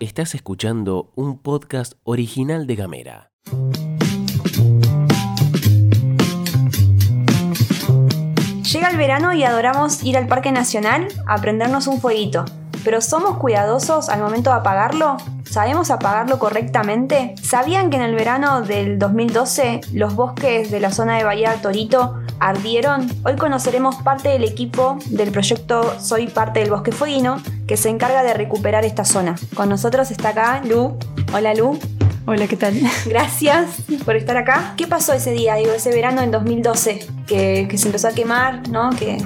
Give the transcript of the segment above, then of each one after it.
Estás escuchando un podcast original de Gamera. Llega el verano y adoramos ir al Parque Nacional a prendernos un fueguito. Pero ¿somos cuidadosos al momento de apagarlo? ¿Sabemos apagarlo correctamente? ¿Sabían que en el verano del 2012 los bosques de la zona de Bahía Torito ardieron? Hoy conoceremos parte del equipo del proyecto Soy parte del bosque fueguino que se encarga de recuperar esta zona. Con nosotros está acá Lu. Hola Lu. Hola, ¿qué tal? Gracias por estar acá. ¿Qué pasó ese día, digo, ese verano en 2012? Que, que se empezó a quemar, ¿no? Que...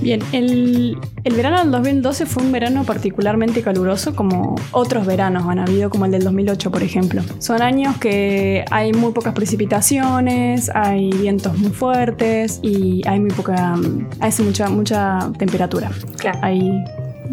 Bien, el, el verano del 2012 fue un verano particularmente caluroso, como otros veranos han habido, como el del 2008, por ejemplo. Son años que hay muy pocas precipitaciones, hay vientos muy fuertes y hay muy poca. hace mucha, mucha temperatura. Claro. Hay.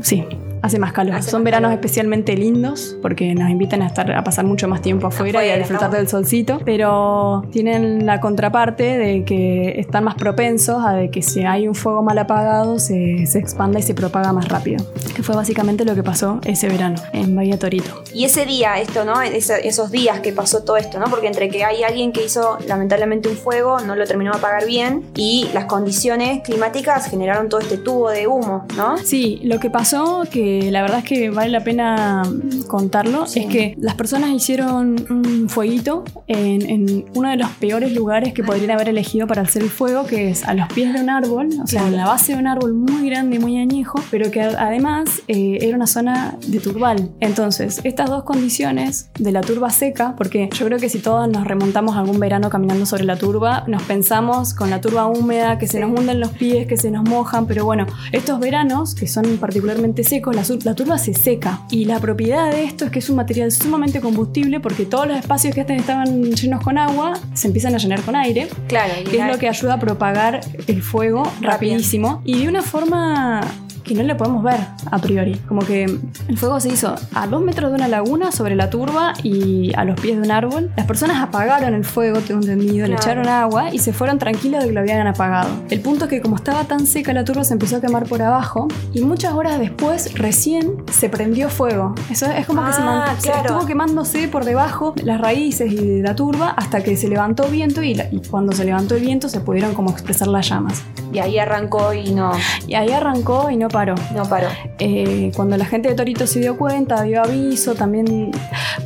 Sí, Hace más calor. Hace Son más veranos calor. especialmente lindos porque nos invitan a estar a pasar mucho más tiempo afuera, y Afuera, a disfrutar ¿no? del solcito, pero tienen la contraparte de que están más propensos a de que si hay un fuego mal apagado se, se expanda y se propaga más rápido. Que fue básicamente lo que pasó ese verano en Bahía Torito. Y ese día, esto, ¿no? Esa- esos días que pasó todo esto, ¿no? Porque entre que hay alguien que hizo lamentablemente un fuego, no lo terminó de apagar bien, y las condiciones climáticas generaron todo este tubo de humo, ¿no? Sí, lo que pasó, que la verdad es que vale la pena contarlo, Sí. es que las personas hicieron un fueguito en, en uno de los peores lugares que podrían haber elegido para hacer el fuego, que es a los pies de un árbol, o sea, en la base de un árbol muy grande, muy añejo, pero que además eh, era una zona de turbal. Entonces, estas dos condiciones de la turba seca, porque yo creo que si todos nos remontamos algún verano caminando sobre la turba, nos pensamos con la turba húmeda, que se nos hunden los pies, que se nos mojan, pero bueno, estos veranos, que son particularmente secos, la, turba se seca. Y la propiedad de esto es que es un material sumamente combustible porque todos los espacios que antes estaban llenos con agua se empiezan a llenar con aire, Claro, que es lo que ayuda a propagar el fuego rapidísimo y de una forma que no le podemos ver a priori. Como que el fuego se hizo a dos metros de una laguna sobre la turba y a los pies de un árbol. Las personas apagaron el fuego, tengo entendido, le Claro. echaron agua y se fueron tranquilos de que lo habían apagado. El punto es que como estaba tan seca la turba se empezó a quemar por abajo y muchas horas después recién se prendió fuego. Eso es como que se, Ah, man- se claro. estuvo quemándose por debajo las raíces y de la turba hasta que se levantó viento y, la- y cuando se levantó el viento se pudieron como expresar las llamas. y ahí arrancó y no, Y ahí arrancó y no paró. no paró. Eh, cuando la gente de Torito se dio cuenta, dio aviso, también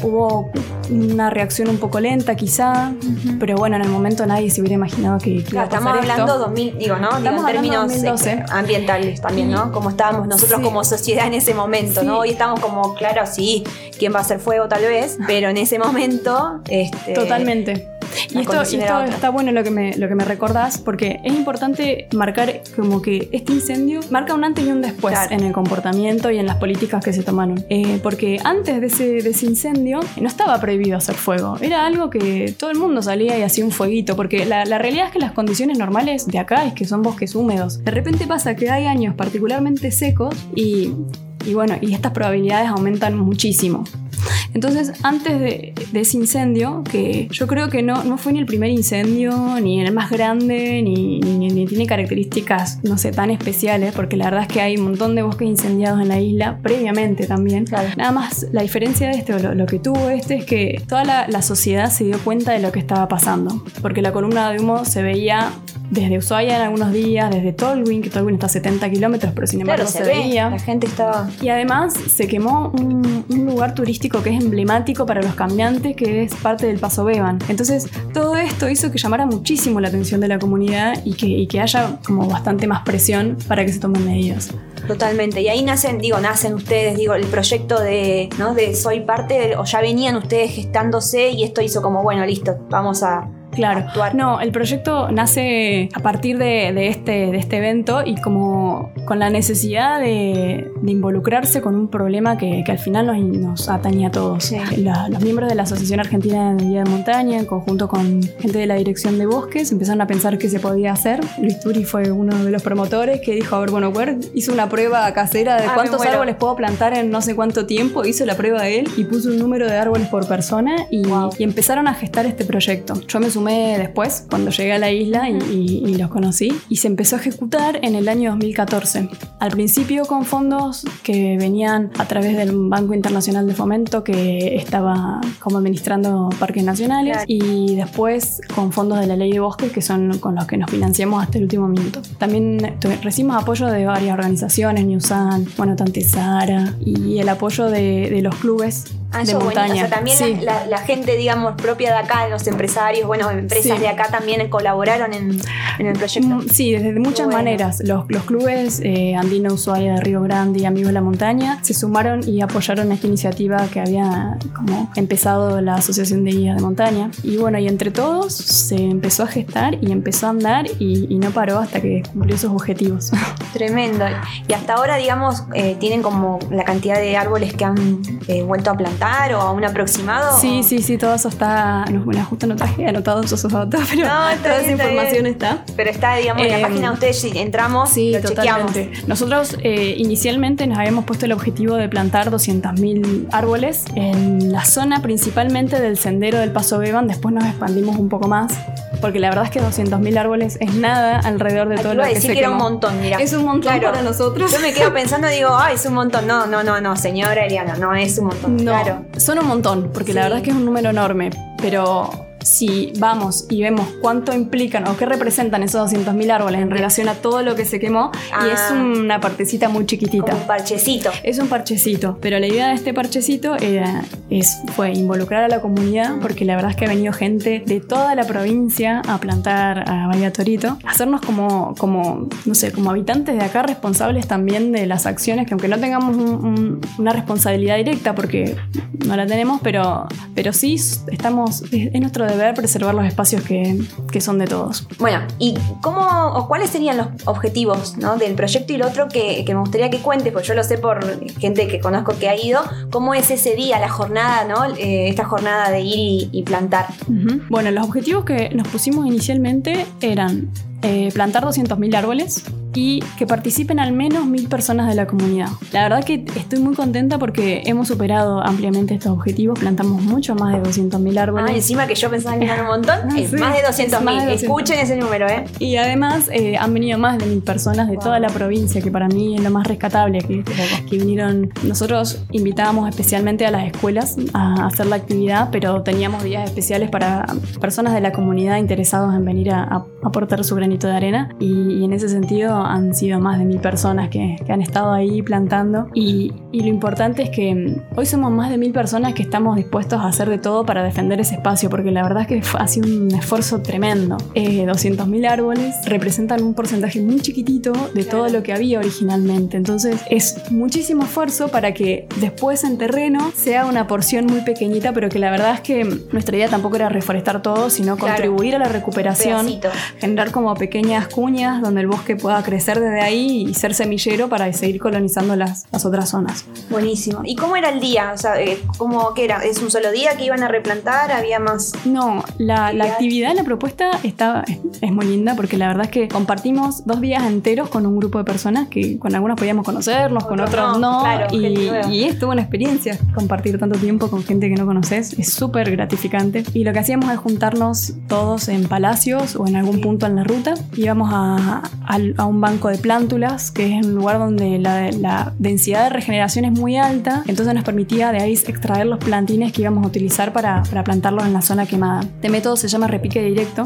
hubo una reacción un poco lenta quizá, pero bueno, en el momento nadie se hubiera imaginado que, que iba Claro, a pasar estamos esto. hablando 2000, digo, ¿no? Estamos en términos 2012. eh, ambientales también, ¿no? Como estábamos nosotros Sí. como sociedad en ese momento, Sí. ¿no? Hoy estamos como, claro, sí, quién va a hacer fuego tal vez, pero en ese momento, este, Totalmente. Y esto, y esto está bueno lo que, me, lo que me recordás, porque es importante marcar como que este incendio marca un antes y un después Claro. en el comportamiento y en las políticas que se tomaron. Eh, porque antes de ese, de ese incendio no estaba prohibido hacer fuego, era algo que todo el mundo salía y hacía un fueguito, porque la, la realidad es que las condiciones normales de acá es que son bosques húmedos. De repente pasa que hay años particularmente secos y, y bueno, y estas probabilidades aumentan muchísimo. Entonces, antes de, de ese incendio, que yo creo que no, no fue ni el primer incendio, ni el más grande, ni, ni- ni tiene características, no sé, tan especiales, porque la verdad es que hay un montón de bosques incendiados en la isla, previamente también. Claro. Nada más, la diferencia de este, o lo, lo que tuvo este, es que toda la, la sociedad se dio cuenta de lo que estaba pasando, porque la columna de humo se veía desde Ushuaia en algunos días, desde Tolwyn, que Tolwyn está a 70 kilómetros, pero sin embargo claro, se, se, ve, veía. la gente estaba... Y además se quemó un, un lugar turístico que es emblemático para los caminantes, que es parte del Paso Beban. Entonces, todo esto hizo que llamara muchísimo la atención de la comunidad y que, y que haya como bastante más presión para que se tomen medidas. Totalmente. Y ahí nacen, digo, nacen ustedes, digo, el proyecto de, ¿no? De soy parte, del- o ya venían ustedes gestándose y esto hizo como, bueno, listo, vamos a Claro. actuar. No, el proyecto nace a partir de, de este, de este evento y como con la necesidad de, de involucrarse con un problema que, que al final nos, nos atañe a todos. Sí. La- los miembros de la Asociación Argentina de Guía de Montaña, en conjunto con gente de la Dirección de Bosques, empezaron a pensar qué se podía hacer. Luis Turi fue uno de los promotores que dijo, a ver, bueno, hizo una prueba casera de Ah, cuántos árboles puedo plantar en no sé cuánto tiempo, hizo la prueba él y puso un número de árboles por persona y, Wow. y empezaron a gestar este proyecto. Yo me sumé sumé después, cuando llegué a la isla y, y- y los conocí. Y se empezó a ejecutar en el año 2014. Al principio con fondos que venían a través del Banco Internacional de Fomento que estaba como administrando parques nacionales Claro. y después con fondos de la Ley de Bosques que son con los que nos financiamos hasta el último minuto. También recibimos apoyo de varias organizaciones, Newsan, bueno, Tante Sara y el apoyo de, de los clubes Ah, de eso montaña. O sea, también Sí. la, gente, digamos, propia de acá, los empresarios, bueno, empresas Sí. de acá también colaboraron en, en el proyecto. Mm, Sí, desde muchas bueno. maneras. Los, los clubes eh, Andino Ushuaia de Río Grande y Amigos de la Montaña se sumaron y apoyaron esta iniciativa que había como empezado la Asociación de Guías de Montaña. Y bueno, y entre todos se empezó a gestar y empezó a andar y, y no paró hasta que cumplió sus objetivos. Tremendo. Y hasta ahora, digamos, eh, tienen como la cantidad de árboles que han eh, vuelto a plantar o a un aproximado. Sí, o- sí, sí, todo eso está. No, bueno, justo no traje anotados esos datos, pero No, está toda bien, esa está información bien. está. Pero está, digamos, en la Em, página de ustedes, si entramos, Sí, lo chequeamos. totalmente. Nosotros eh, inicialmente nos habíamos puesto el objetivo de plantar 200.000 árboles en la zona principalmente del sendero del Paso Beban. Después nos expandimos un poco más, porque la verdad es que 200.000 árboles es nada alrededor de Ah, todo lo que decir se que era un montón, mira. Es un montón Claro. para nosotros. Yo me quedo pensando, digo, ay, es un montón. No, no, no, no, señora Eliana, no es un montón. No, Claro. son un montón, porque la verdad es que es un número enorme, pero si vamos y vemos cuánto implican o qué representan esos 200.000 árboles en relación a todo lo que se quemó, y es Ah. una partecita muy chiquitita. Como un parchecito. Es un parchecito, pero la idea de este parchecito era, es, fue involucrar a la comunidad, porque la verdad es que ha venido gente de toda la provincia a plantar a Bahía Torito, hacernos como, como, no sé, como habitantes de acá responsables también de las acciones, que aunque no tengamos un- un- una responsabilidad directa, porque no la tenemos, pero, pero sí estamos, es, es nuestro preservar los espacios que, que son de todos. Bueno, ¿y cómo o cuáles serían los objetivos ¿no? del proyecto y lo otro que, que me gustaría que cuentes, porque yo lo sé por gente que conozco que ha ido, cómo es ese día, la jornada, ¿no? Eh, esta jornada de ir y, y plantar. Bueno, los objetivos que nos pusimos inicialmente eran eh, plantar 200.000 árboles y que participen al menos 1.000 personas de la comunidad. La verdad que estoy muy contenta porque hemos superado ampliamente estos objetivos, plantamos mucho más de 200.000 árboles. Ah, encima que yo pensaba que eran un montón, Ah, es sí, más de es 200 más mil. de 200.000. Escuchen ese número, ¿eh? Y además eh, han venido más de mil personas de Wow. toda la provincia, que para mí es lo más rescatable, que, que vinieron. Nosotros invitábamos especialmente a las escuelas a hacer la actividad, pero teníamos días especiales para personas de la comunidad interesados en venir a, a aportar su granito de arena. Y, y en ese sentido han sido más de mil personas que, que han estado ahí plantando. Y, y lo importante es que mm, hoy somos más de mil personas que estamos dispuestos a hacer de todo para defender ese espacio, porque la verdad es que ha sido un esfuerzo tremendo. Eh, 200.000 árboles representan un porcentaje muy chiquitito de todo lo que había originalmente. Entonces es muchísimo esfuerzo para que después en terreno sea una porción muy pequeñita, pero que la verdad es que nuestra idea tampoco era reforestar todo, sino Claro. contribuir a la recuperación Pedacito. generar como pequeñas cuñas donde el bosque pueda crecer desde ahí y ser semillero para seguir colonizando las, las otras zonas. Buenísimo. ¿Y cómo era el día? O sea, eh, ¿cómo qué era? ¿Es un solo día que iban a replantar? ¿Había más? No, la, la Actividad. actividad, la propuesta está, es, es muy linda porque la verdad es que compartimos dos días enteros con un grupo de personas que con algunas podíamos conocernos, con Otros otros no, no. claro, y, y es toda una experiencia compartir tanto tiempo con gente que no conoces. Es súper gratificante. Y lo que hacíamos es juntarnos todos en palacios o en algún punto en la ruta. Íbamos a, al- a un banco de plántulas, que es un lugar donde la, la densidad de regeneración es muy alta. Entonces nos permitía de ahí extraer los plantines que íbamos a utilizar para, para plantarlos en la zona quemada. Este método se llama repique directo.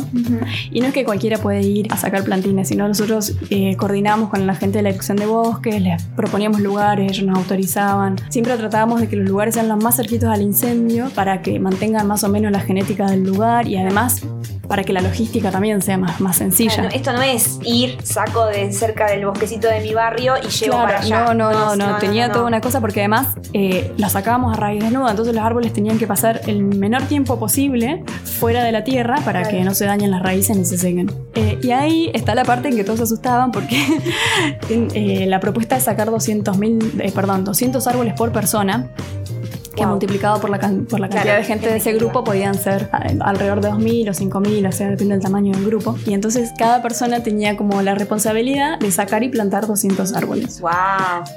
Y no es que cualquiera puede ir a sacar plantines, sino nosotros eh, coordinamos con la gente de la dirección de bosques, les proponíamos lugares, ellos nos autorizaban. Siempre tratábamos de que los lugares sean los más cerquitos al incendio para que mantengan más o menos la genética del lugar y además para que la logística también sea más, más sencilla. Claro, esto no es ir, saco de cerca del bosquecito de mi barrio y llevo Claro, para allá. No, no, no, no, tenía no, toda no. Una cosa porque además eh, la sacábamos a raíz desnuda, entonces los árboles tenían que pasar el menor tiempo posible fuera de la tierra para Claro. que no se dañen las raíces ni se sequen. Eh, y ahí está la parte en que todos se asustaban porque eh, la propuesta es sacar 200.000, eh, perdón, 200 árboles por persona que Wow. multiplicado por la, can- por la Claro, cantidad de gente de ese grupo podían ser alrededor de 2.000 o 5.000, o sea, depende del tamaño del grupo. Y entonces cada persona tenía como la responsabilidad de sacar y plantar 200 árboles. Wow.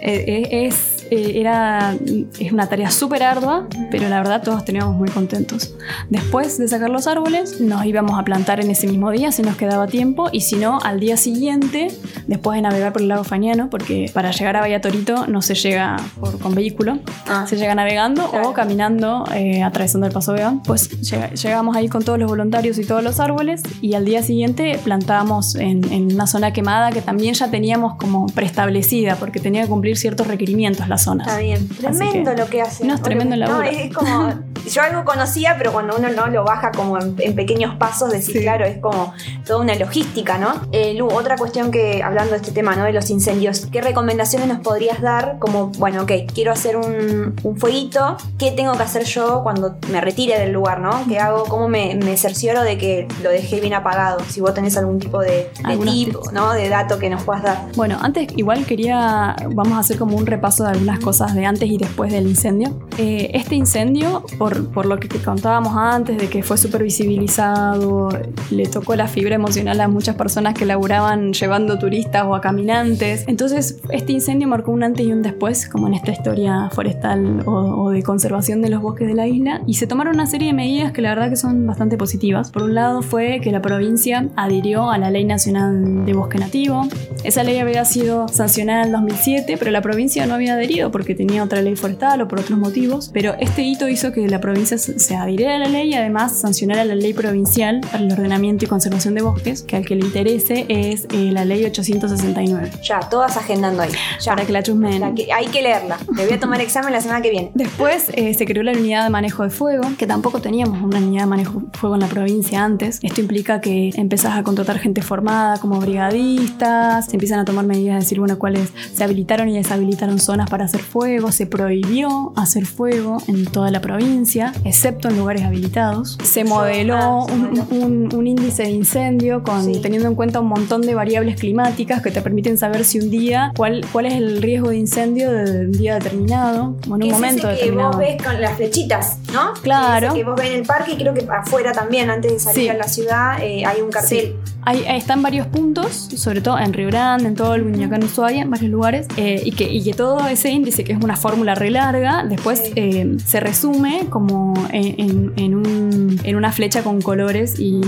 Eh, eh, es, eh, era, es una tarea súper ardua, pero la verdad todos teníamos muy contentos. Después de sacar los árboles, nos íbamos a plantar en ese mismo día si nos quedaba tiempo y si no, al día siguiente, después de navegar por el lago Fañano, porque para llegar a Bahía Torito no se llega por, con vehículo, Ah. se llega navegando Claro. o caminando, eh, atravesando el Paso Vega. Pues llega- llegamos ahí con todos los voluntarios y todos los árboles y al día siguiente plantábamos en, en una zona quemada que también ya teníamos como preestablecida porque tenía que cumplir ciertos requerimientos la Está bien. Tremendo que- lo que hace. No, es tremendo No, laburo. es como. Yo algo conocía, pero cuando uno no lo baja como en, en pequeños pasos, decir, Sí. claro, es como toda una logística, ¿no? Eh, Lu, otra cuestión que, hablando de este tema, ¿no? De los incendios, ¿qué recomendaciones nos podrías dar? Como, bueno, ok, quiero hacer un, un fueguito, ¿qué tengo que hacer yo cuando me retire del lugar, ¿no? ¿Qué hago? ¿Cómo me, me cercioro de que lo dejé bien apagado? Si vos tenés algún tipo de, de tip, tips. ¿no? De dato que nos puedas dar. Bueno, antes igual quería, vamos a hacer como un repaso de algunas cosas de antes y después del incendio. Eh, este incendio, por, por lo que contábamos antes, de que fue súper visibilizado, le tocó la fibra emocional a muchas personas que laburaban llevando turistas o a caminantes. Entonces, este incendio marcó un antes y un después, como en esta historia forestal o, o de conservación de los bosques de la isla, y se tomaron una serie de medidas que la verdad que son bastante positivas. Por un lado fue que la provincia adhirió a la Ley Nacional de Bosque Nativo. Esa ley había sido sancionada en el 2007, pero la provincia no había adherido porque tenía otra ley forestal o por otros motivos. Pero este hito hizo que la provincia se se adhiriera a la ley y además sancionara la ley provincial para el ordenamiento y conservación de bosques, que al que le interese es eh, la ley 869. Ya, todas agendando ahí. Ya. Para que la chusmen. La que- hay que leerla. Le voy a tomar examen la semana que viene. Después eh, se creó la unidad de manejo de fuego, que tampoco teníamos una unidad de manejo de fuego en la provincia antes. Esto implica que empezás a contratar gente formada como brigadistas, se empiezan a tomar medidas de decir, bueno, cuáles se habilitaron y deshabilitaron zonas para hacer fuego, se prohibió hacer fuego en toda la provincia, excepto en lugares habilitados. Se modeló ah, un, modeló. un- un índice de incendio con, Sí. teniendo en cuenta un montón de variables climáticas que te permiten saber si un día, cuál, cuál es el riesgo de incendio de un día determinado o en un es momento ese que determinado. vos ves con las flechitas, ¿no? Claro. Ese que vos ves en el parque y creo que afuera también, antes de salir Sí. a la ciudad, eh, hay un cartel. Sí. Hay, están varios puntos, sobre todo en Río Grande, en todo el Guiñacán Ushuaia, en varios lugares, eh, y, que, y que todo ese índice, que es una fórmula re larga, después Sí. eh, se resume como en, en- un- en una flecha con colores y,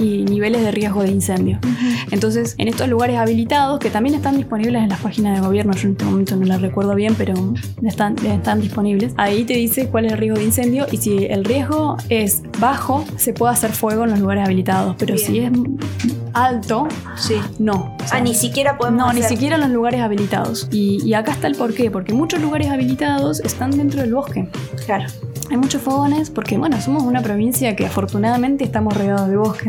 y niveles de riesgo de incendio. Entonces, en estos lugares habilitados, que también están disponibles en las páginas de gobierno, yo en este momento no las recuerdo bien, pero están, están disponibles, ahí te dice cuál es el riesgo de incendio y si el riesgo es bajo, se puede hacer fuego en los lugares habilitados, pero Bien. si es alto, Sí. no. O sea, Ah, ni siquiera podemos no, ni hacer- siquiera en los lugares habilitados. Y, y acá está el porqué, porque muchos lugares habilitados están dentro del bosque. Claro. Hay muchos fogones porque, bueno, somos una provincia que afortunadamente estamos rodeados de bosque.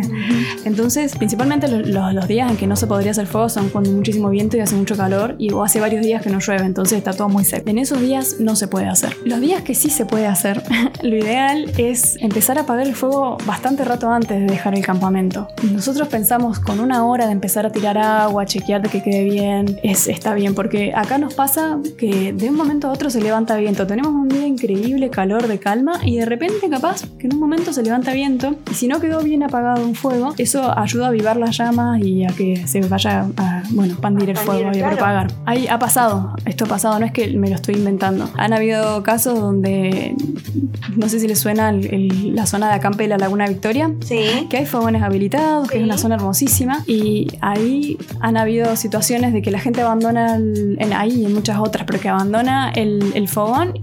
Entonces, principalmente lo- lo- los días en que no se podría hacer fuego son cuando hay muchísimo viento y hace mucho calor y o hace varios días que no llueve, entonces está todo muy seco. En esos días no se puede hacer. Los días que sí se puede hacer, lo ideal es empezar a apagar el fuego bastante rato antes de dejar el campamento. Nosotros pensamos con una hora de empezar a tirar agua, chequear de que quede bien, es, está bien, porque acá nos pasa que de un momento a otro se levanta viento. Tenemos un día increíble, calor de calma, y de repente capaz que en un momento se levanta viento, y si no quedó bien apagado un fuego, eso ayuda a avivar las llamas y a que se vaya a, bueno, pandir el fuego y a propagar. Ahí ha pasado, esto ha pasado, no es que me lo estoy inventando. Han habido casos donde, no sé si les suena el- el- la zona de acampe de la Laguna Victoria, Sí. que hay fogones habilitados, que es una zona hermosísima, y ahí han habido situaciones de que la gente abandona, el, en, ahí y en muchas otras, pero que abandona el, el fogón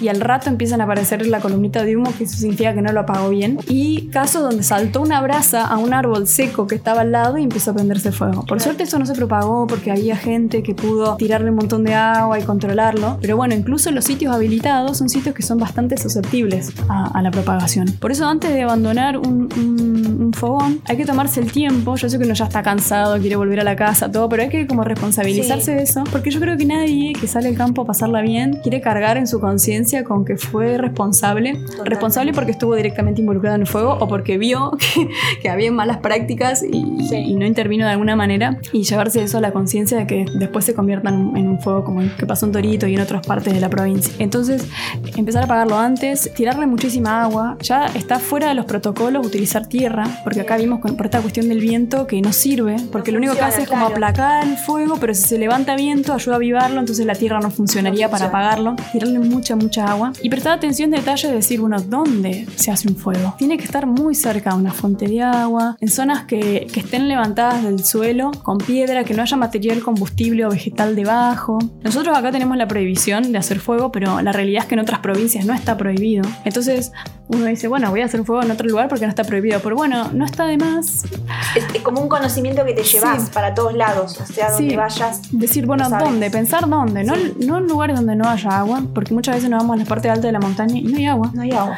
y al rato empiezan a aparecer la columnita de humo, que eso significa que no lo apagó bien. Y casos donde saltó una brasa a un árbol seco que estaba al lado y empezó a prenderse fuego. Por suerte eso no se propagó porque había gente que pudo tirarle un montón de agua y controlarlo. Pero bueno, incluso los sitios habilitados son sitios que son bastante susceptibles a, a la propagación. Por eso antes de abandonar un, un- un fogón, hay que tomarse el tiempo. Yo sé que uno ya está cansado, quiere volver a la casa, todo, pero hay que como responsabilizarse Sí. de eso. Porque yo creo que nadie que sale al campo a pasarla bien quiere cargar en su conciencia conciencia con que fue responsable. Responsable porque estuvo directamente involucrado en el fuego o porque vio que, que había malas prácticas y, Sí. y no intervino de alguna manera. Y llevarse eso a la conciencia de que después se conviertan en un fuego como el que pasó en Torito y en otras partes de la provincia. Entonces, empezar a apagarlo antes, tirarle muchísima agua. Ya está fuera de los protocolos utilizar tierra, porque acá vimos con, por esta cuestión del viento que no sirve, porque lo único que funciona, hace es como claro. aplacar el fuego, pero si se levanta viento ayuda a avivarlo, entonces la tierra no funcionaría No para funciona. apagarlo. Tirarle mucha, mucha agua. Y prestar atención detalle de decir, bueno, ¿dónde se hace un fuego? Tiene que estar muy cerca de una fuente de agua, en zonas que, que estén levantadas del suelo, con piedra, que no haya material combustible o vegetal debajo. Nosotros acá tenemos la prohibición de hacer fuego, pero la realidad es que en otras provincias no está prohibido. Entonces uno dice, bueno, voy a hacer fuego en otro lugar porque no está prohibido. Pero bueno, no está de más Es, es como un conocimiento que te llevas Sí. para todos lados, o sea, donde Sí. vayas. Decir, bueno. ¿dónde? Pensar dónde. No, no en lugares donde no haya agua, porque muchas veces nos vamos a la parte alta de la montaña y no hay agua. No hay agua.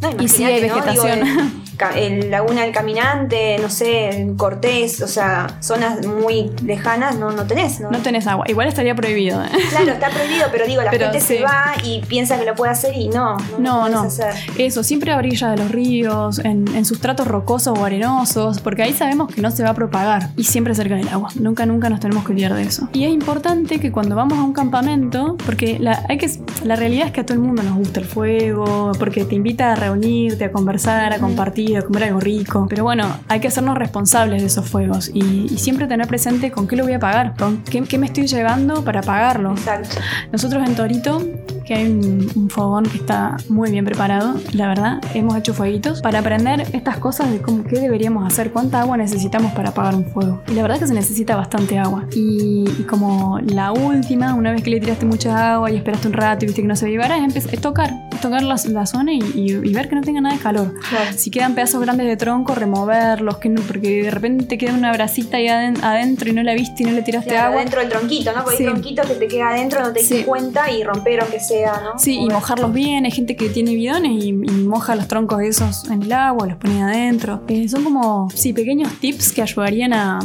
No, Y sí hay vegetación. Digo, en Laguna del Caminante, no sé, en Cortés, o sea, zonas muy lejanas, no, no tenés, ¿no? No tenés agua. Igual estaría prohibido. ¿eh? Claro, está prohibido, pero digo, la Pero gente sí. se va y piensa que lo puede hacer y no, no, No, hacer. Eso, siempre a orillas de los ríos, en, en sustratos rocosos o arenosos, porque ahí sabemos que no se va a propagar. Y siempre cerca del agua. Nunca, nunca nos tenemos que olvidar de eso. Y es importante que cuando vamos a un campamento, porque la, hay que, la realidad es que a todo el mundo nos gusta el fuego, porque te invita a reunirte, a conversar, a compartir, a comer algo rico. Pero bueno, hay que hacernos responsables de esos fuegos y, y siempre tener presente con qué lo voy a pagar, con qué, qué me estoy llevando para pagarlo. Exacto. Nosotros en Torito, que hay un, un fogón que está muy bien preparado, la verdad, hemos hecho fueguitos para aprender estas cosas de cómo, qué deberíamos hacer, cuánta agua necesitamos para apagar un fuego. Y la verdad es que se necesita bastante agua. Y, y como la última, una vez que le tiraste mucha agua y esperaste un rato y viste que no se es, empe- es tocar, tocar la, la zona y, y- y ver que no tenga nada de calor. Claro. Si quedan pedazos grandes de tronco, removerlos, que no- porque de repente te queda una bracita ahí aden- adentro y no la viste y no le tiraste Claro, agua. dentro del tronquito, ¿no? Porque Sí. hay tronquitos que te queda adentro, no te diste Sí. cuenta y romper aunque sea, ¿no? Sí, y mojarlos bien. Hay gente que tiene bidones y, y moja los troncos esos en el agua, los pone adentro. Eh, son como, sí, pequeños tips que ayudarían a,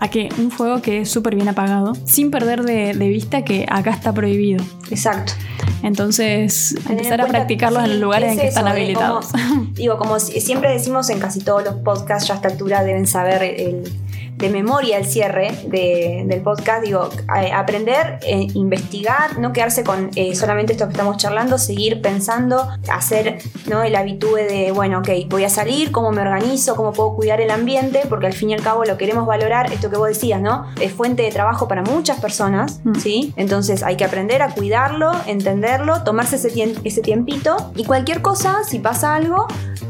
a que un fuego quede súper bien apagado, sin perder de, de vista que acá está prohibido. Exacto. Entonces, Tener en empezar a practicarlos en los lugares es en que están eso, habilitados. como- digo, como si- siempre decimos en casi todos los podcasts, ya a esta altura deben saber el, de memoria el cierre de- del podcast. Digo, a- aprender, eh, investigar, no quedarse con eh, solamente esto que estamos charlando, seguir pensando, hacer ¿no? el habitúe de, bueno, ok, voy a salir, cómo me organizo, cómo puedo cuidar el ambiente, porque al fin y al cabo lo queremos valorar, esto que vos decías, ¿no? Es fuente de trabajo para muchas personas, Mm. ¿sí? Entonces hay que aprender a cuidarlo, entenderlo, tomarse ese, ese tiempito y cualquier cosa, si pasa algo,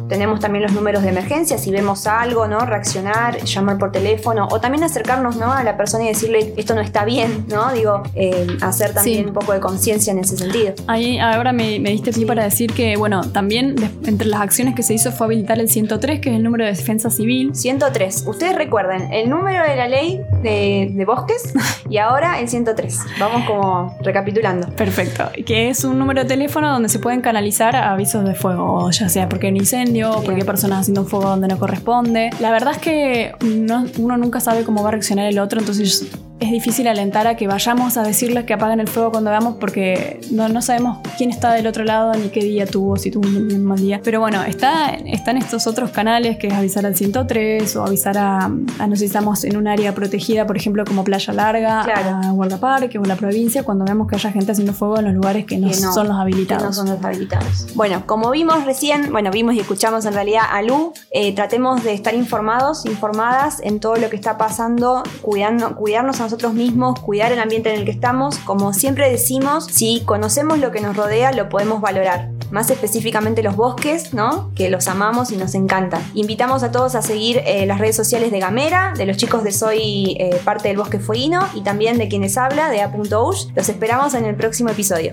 tenemos también los números de emergencia, si vemos algo, ¿no? Reaccionar, llamar por teléfono o también acercarnos, ¿no? A la persona y decirle esto no está bien, ¿no? Digo, eh, hacer también Sí. un poco de conciencia en ese sentido. Ahí ahora me, me diste pie Sí. para decir que, bueno, también entre las acciones que se hizo fue habilitar el 103, que es el número de defensa civil. 103. Ustedes recuerden el número de la ley de, de bosques y ahora el 103. Vamos como recapitulando. Perfecto. Que es un número de teléfono donde se pueden canalizar avisos de fuego, ya sea porque hay un incendio, o porque hay personas haciendo un fuego donde no corresponde. La verdad es que no- uno nunca sabe cómo va a reaccionar el otro, entonces es difícil alentar a que vayamos a decirles que apaguen el fuego cuando veamos porque no, no sabemos quién está del otro lado ni qué día tuvo, si tuvo un bien mal día. Pero bueno, está, están estos otros canales que es avisar al 103 o avisar a, a no sé si estamos en un área protegida, por ejemplo, como Playa Larga, Claro. a guardaparques o la provincia, cuando vemos que haya gente haciendo fuego en los lugares que no, Que no, son los que habilitados. no son los habilitados. Bueno, como vimos recién, bueno, vimos y escuchamos en realidad a Lu, eh, tratemos de estar informados, informadas en todo lo que está pasando, cuidando, cuidarnos a nosotros mismos, cuidar el ambiente en el que estamos. Como siempre decimos, si conocemos lo que nos rodea, lo podemos valorar. Más específicamente los bosques, ¿no? Que los amamos y nos encantan. Invitamos a todos a seguir eh, las redes sociales de Gamera, de los chicos de Soy eh, parte del Bosque Fueguino y también de quienes habla, de A.Ush. Los esperamos en el próximo episodio.